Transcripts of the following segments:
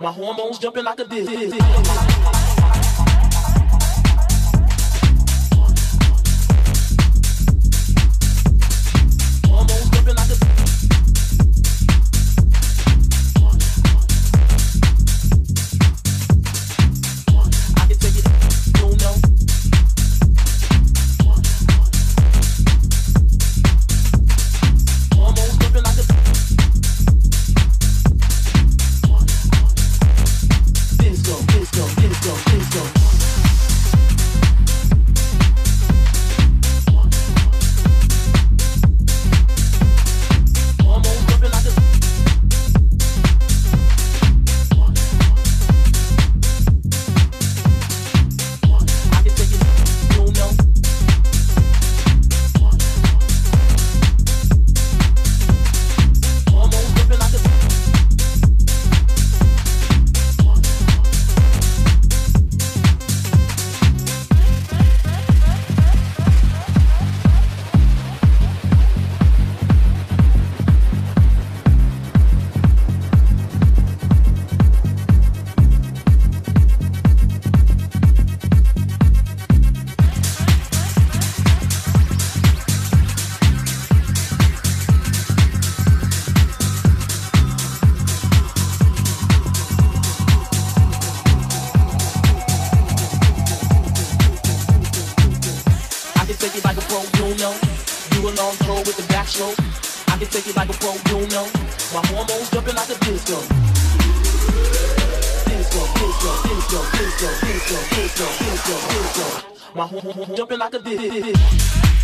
My hormones jumping like a dizzy. Backstroke. I can take it like a pro, you know. My hormones jumping like a disco. Disco, disco, disco, disco, disco, disco, disco, disco. My hormones jumping like a disco.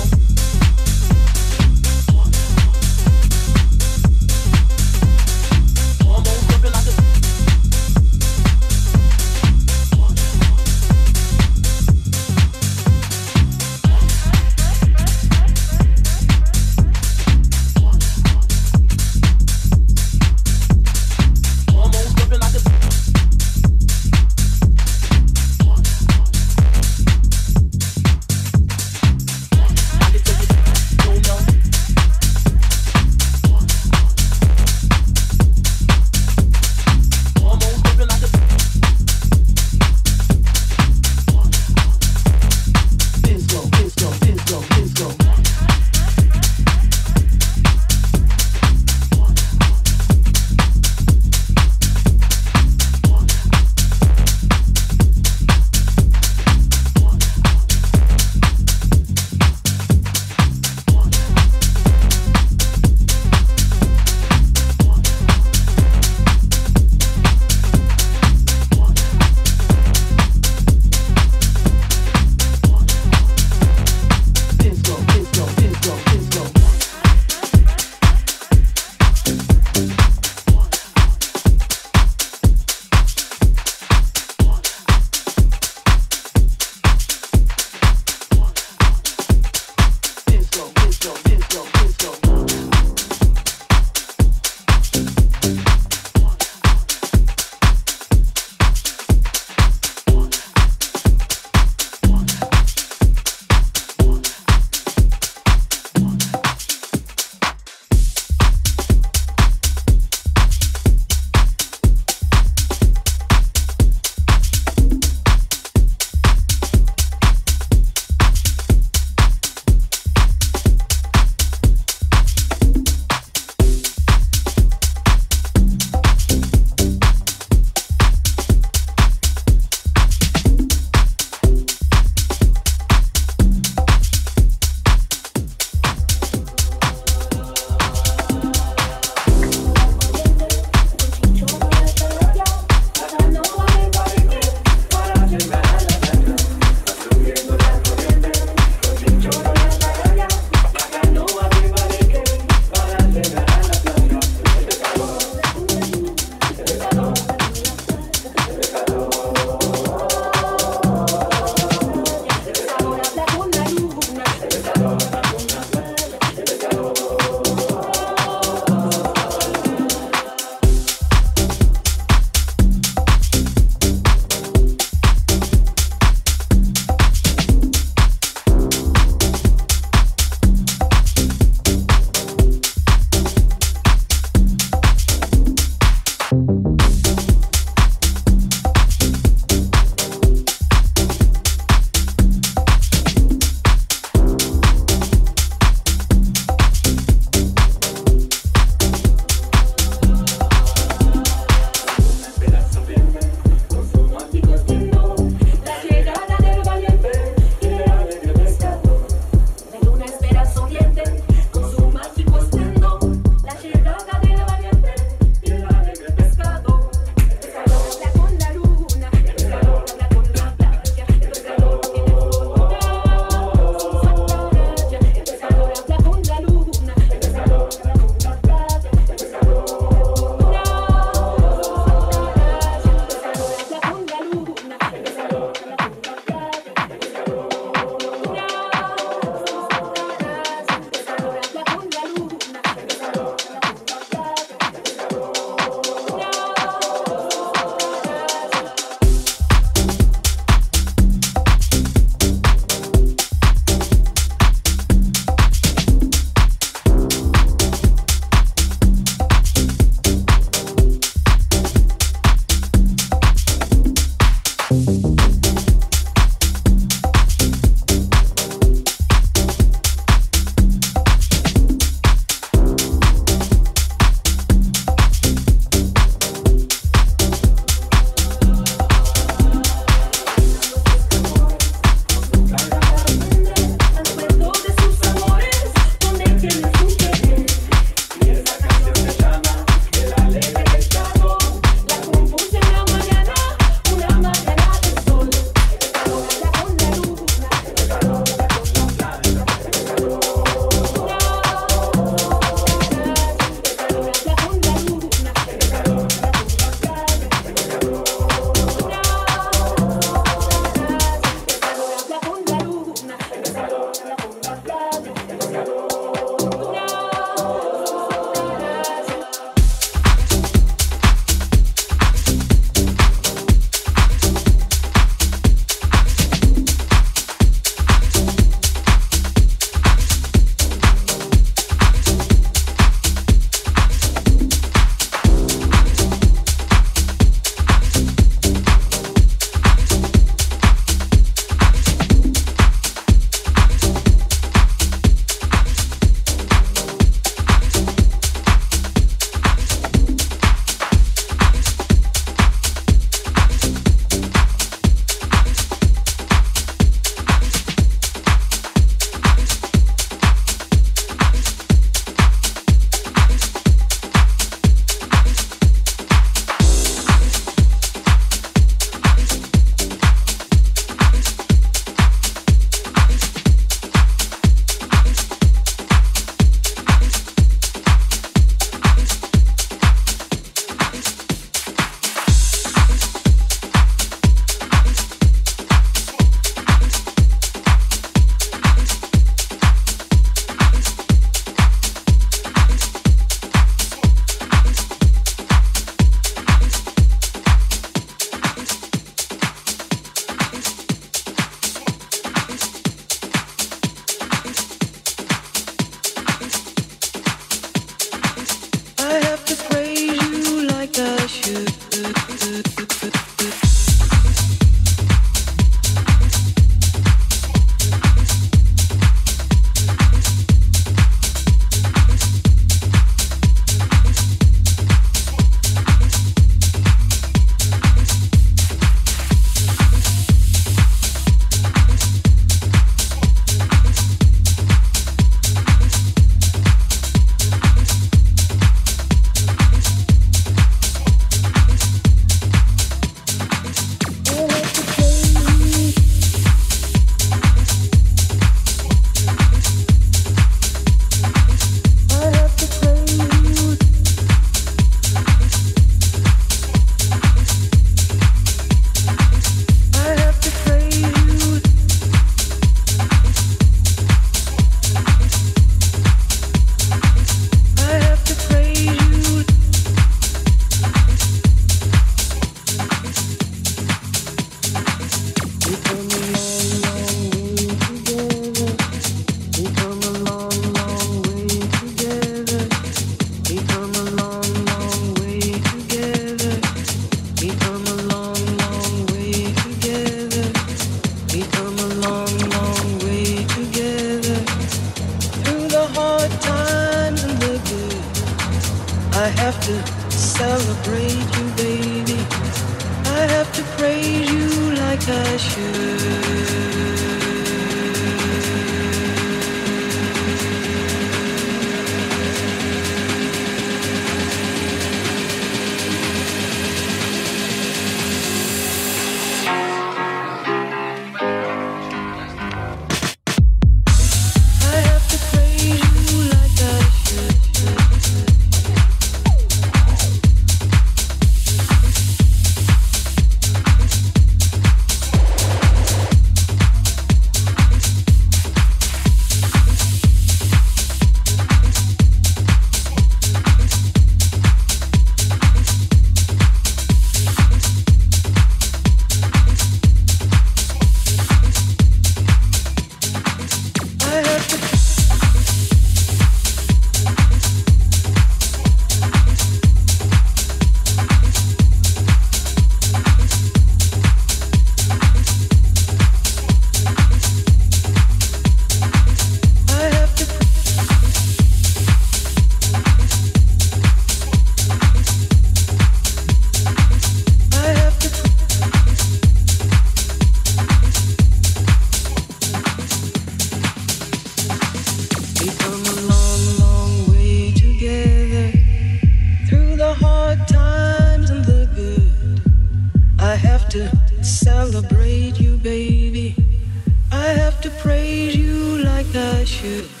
parachute